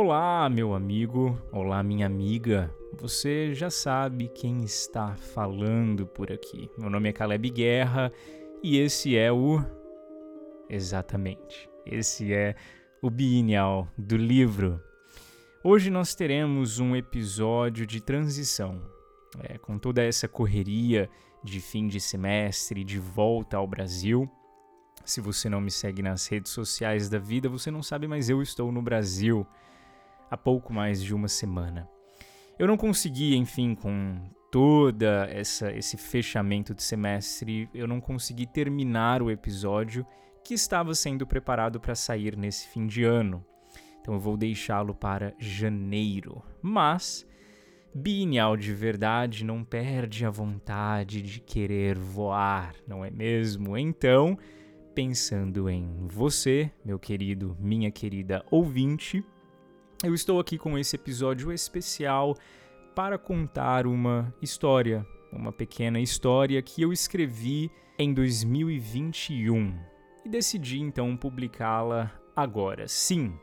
Olá, meu amigo, olá, minha amiga. Você já sabe quem está falando por aqui. Meu nome é Caleb Guerra e esse é o. Exatamente, esse é o bienal do livro. Hoje nós teremos um episódio de transição. É, com toda essa correria de fim de semestre, de volta ao Brasil. Se você não me segue nas redes sociais da vida, você não sabe, mas eu estou no Brasil há pouco mais de uma semana. Eu não consegui, enfim, com toda essa esse fechamento de semestre, eu não consegui terminar o episódio que estava sendo preparado para sair nesse fim de ano. Então eu vou deixá-lo para janeiro. Mas Bienal de verdade não perde a vontade de querer voar, não é mesmo? Então, pensando em você, meu querido, minha querida ouvinte, eu estou aqui com esse episódio especial para contar uma história, uma pequena história que eu escrevi em 2021 e decidi então publicá-la agora. Sim,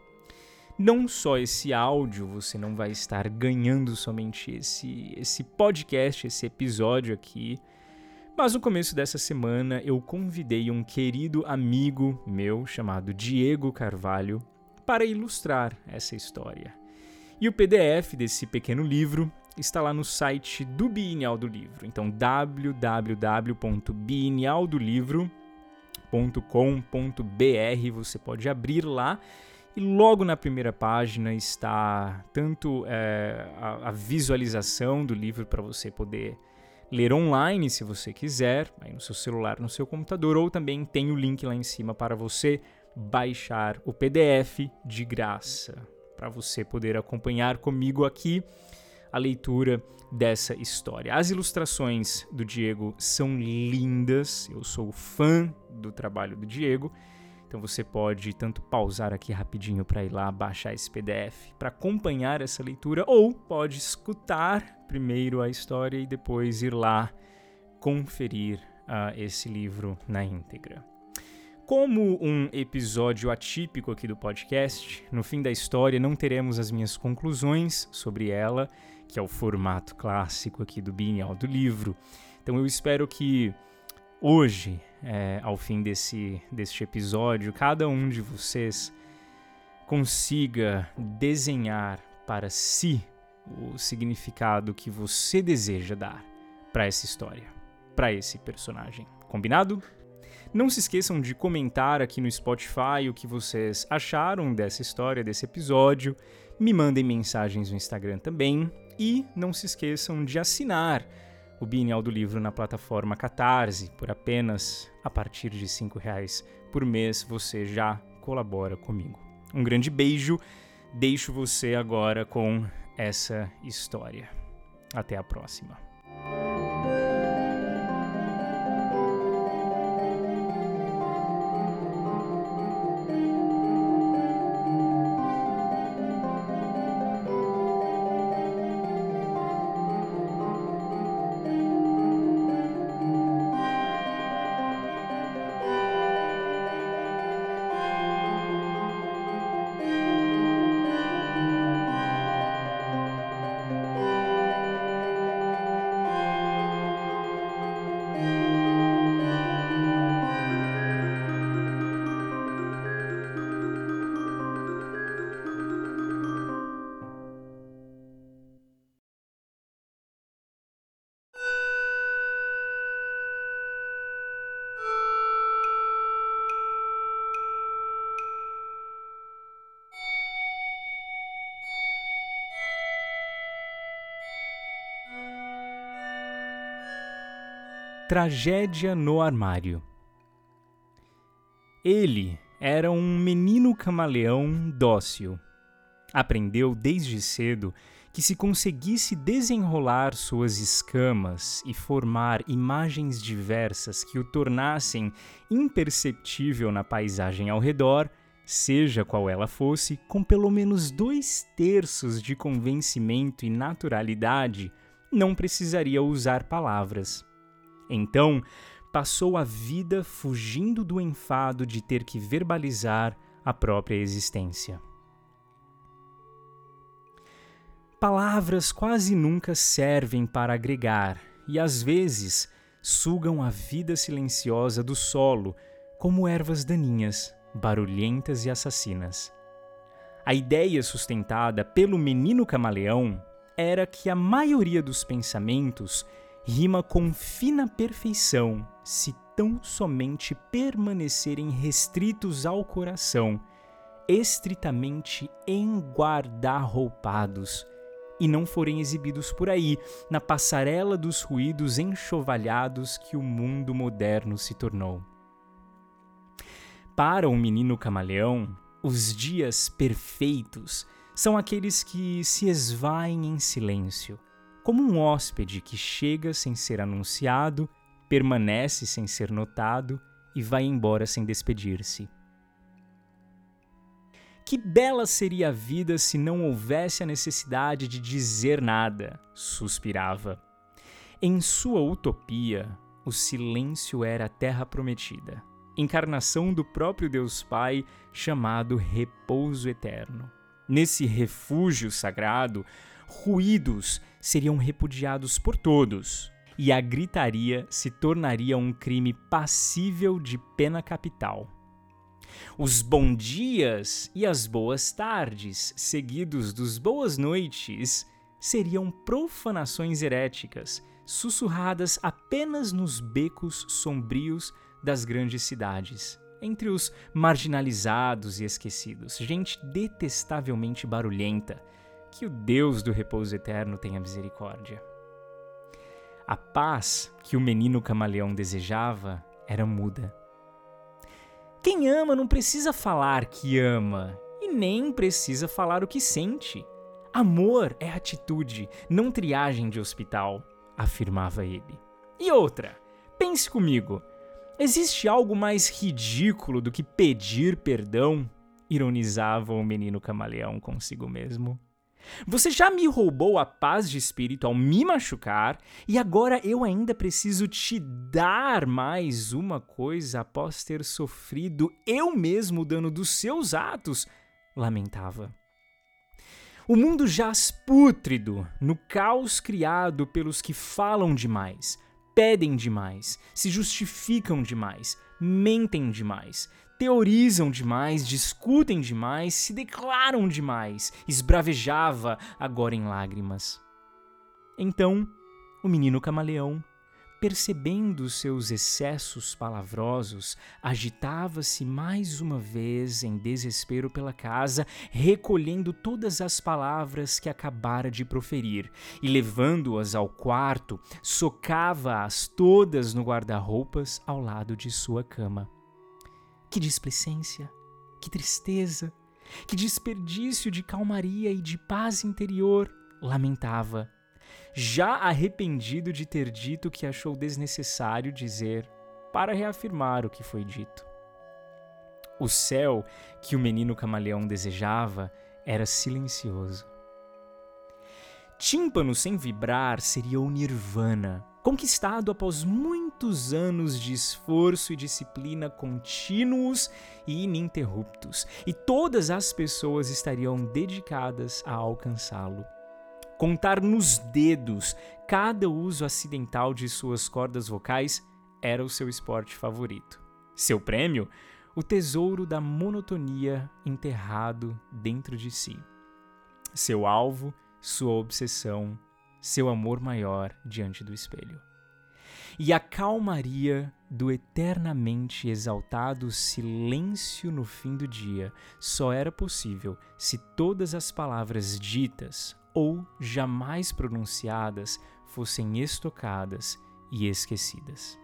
não só esse áudio, você não vai estar ganhando somente esse, esse podcast, esse episódio aqui, mas no começo dessa semana eu convidei um querido amigo meu chamado Diego Carvalho para ilustrar essa história. E o PDF desse pequeno livro está lá no site do Bienal do Livro. Então, www.bienaldolivro.com.br você pode abrir lá e logo na primeira página está tanto é, a, a, visualização do livro para você poder ler online, se você quiser, aí no seu celular, no seu computador, ou também tem o link lá em cima para você baixar o PDF de graça, para você poder acompanhar comigo aqui a leitura dessa história. As ilustrações do Diego são lindas, eu sou fã do trabalho do Diego. Então você pode tanto pausar aqui rapidinho para ir lá baixar esse PDF para acompanhar essa leitura ou pode escutar primeiro a história e depois ir lá conferir uh, esse livro na íntegra. Como um episódio atípico aqui do podcast, no fim da história não teremos as minhas conclusões sobre ela, que é o formato clássico aqui do Bienal do livro. Então eu espero que hoje, é, ao fim desse, deste episódio, cada um de vocês consiga desenhar para si o significado que você deseja dar para essa história, para esse personagem. Combinado? Não se esqueçam de comentar aqui no Spotify o que vocês acharam dessa história, desse episódio. Me mandem mensagens no Instagram também. E não se esqueçam de assinar o Bienal do Livro na plataforma Catarse. Por apenas a partir de R$ reais por mês você já colabora comigo. Um grande beijo. Deixo você agora com essa história. Até a próxima. Tragédia no armário. Ele era um menino camaleão dócil. Aprendeu desde cedo que se conseguisse desenrolar suas escamas e formar imagens diversas que o tornassem imperceptível na paisagem ao redor, seja qual ela fosse, com pelo menos dois terços de convencimento e naturalidade, não precisaria usar palavras. Então, passou a vida fugindo do enfado de ter que verbalizar a própria existência. palavras quase nunca servem para agregar e às vezes sugam a vida silenciosa do solo como ervas daninhas, barulhentas e assassinas. A ideia sustentada pelo menino camaleão era que a maioria dos pensamentos rima com fina perfeição se tão somente permanecerem restritos ao coração, estritamente enguarda-roupados, e não forem exibidos por aí, na passarela dos ruídos enxovalhados que o mundo moderno se tornou. Para o menino camaleão, os dias perfeitos são aqueles que se esvaem em silêncio, como um hóspede que chega sem ser anunciado, permanece sem ser notado e vai embora sem despedir-se. Que bela seria a vida se não houvesse a necessidade de dizer nada, suspirava. Em sua utopia, o silêncio era a terra prometida, encarnação do próprio Deus Pai chamado repouso eterno. Nesse refúgio sagrado, ruídos seriam repudiados por todos, e a gritaria se tornaria um crime passível de pena capital. Os bom dias e as boas tardes, seguidos dos boas noites, seriam profanações heréticas, sussurradas apenas nos becos sombrios das grandes cidades entre os marginalizados e esquecidos, gente detestavelmente barulhenta, que o Deus do repouso eterno tenha misericórdia. A paz que o menino camaleão desejava era muda. Quem ama não precisa falar que ama e nem precisa falar o que sente. Amor é atitude, não triagem de hospital, afirmava ele. E outra, pense comigo. Existe algo mais ridículo do que pedir perdão? Ironizava o menino camaleão consigo mesmo. Você já me roubou a paz de espírito ao me machucar e agora eu ainda preciso te dar mais uma coisa após ter sofrido eu mesmo o dano dos seus atos? Lamentava. O mundo jaz pútrido no caos criado pelos que falam demais, pedem demais, se justificam demais, mentem demais, teorizam demais, discutem demais, se declaram demais, esbravejava agora em lágrimas. Então, o menino camaleão percebendo seus excessos palavrosos, agitava-se mais uma vez em desespero pela casa, recolhendo todas as palavras que acabara de proferir e, levando-as ao quarto, socava-as todas no guarda-roupas ao lado de sua cama. Que displicência, que tristeza, que desperdício de calmaria e de paz interior, lamentava já arrependido de ter dito que achou desnecessário dizer para reafirmar o que foi dito. O céu que o menino camaleão desejava era silencioso. Tímpano sem vibrar seria o nirvana, conquistado após muitos anos de esforço e disciplina contínuos e ininterruptos, e todas as pessoas estariam dedicadas a alcançá-lo contar nos dedos cada uso acidental de suas cordas vocais era o seu esporte favorito. Seu prêmio? O tesouro da monotonia enterrado dentro de si. Seu alvo, sua obsessão, seu amor maior diante do espelho. E a calmaria do eternamente exaltado silêncio no fim do dia só era possível se todas as palavras ditas ou jamais pronunciadas fossem estocadas e esquecidas.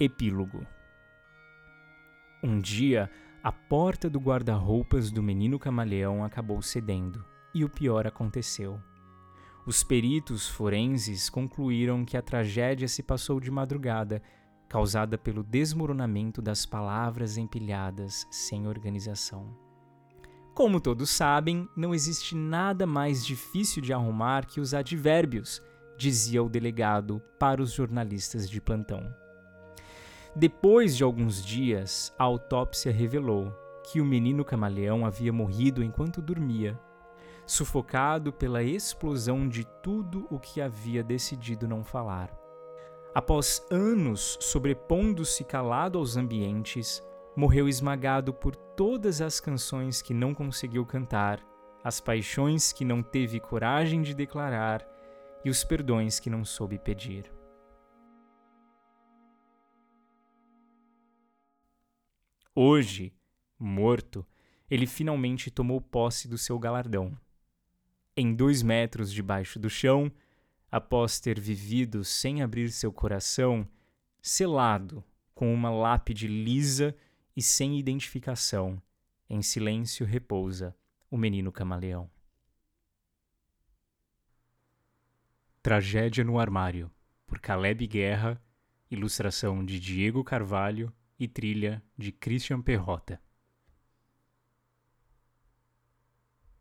Epílogo Um dia, a porta do guarda-roupas do menino camaleão acabou cedendo, e o pior aconteceu. Os peritos forenses concluíram que a tragédia se passou de madrugada, causada pelo desmoronamento das palavras empilhadas sem organização. Como todos sabem, não existe nada mais difícil de arrumar que os advérbios, dizia o delegado para os jornalistas de plantão. Depois de alguns dias, a autópsia revelou que o menino camaleão havia morrido enquanto dormia, sufocado pela explosão de tudo o que havia decidido não falar. Após anos sobrepondo-se calado aos ambientes, morreu esmagado por todas as canções que não conseguiu cantar, as paixões que não teve coragem de declarar e os perdões que não soube pedir. Hoje, morto, ele finalmente tomou posse do seu galardão. Em dois metros debaixo do chão, após ter vivido sem abrir seu coração, selado com uma lápide lisa e sem identificação, em silêncio repousa o menino camaleão. Tragédia no Armário, por Caleb Guerra, ilustração de Diego Carvalho e trilha de Christian Perrota.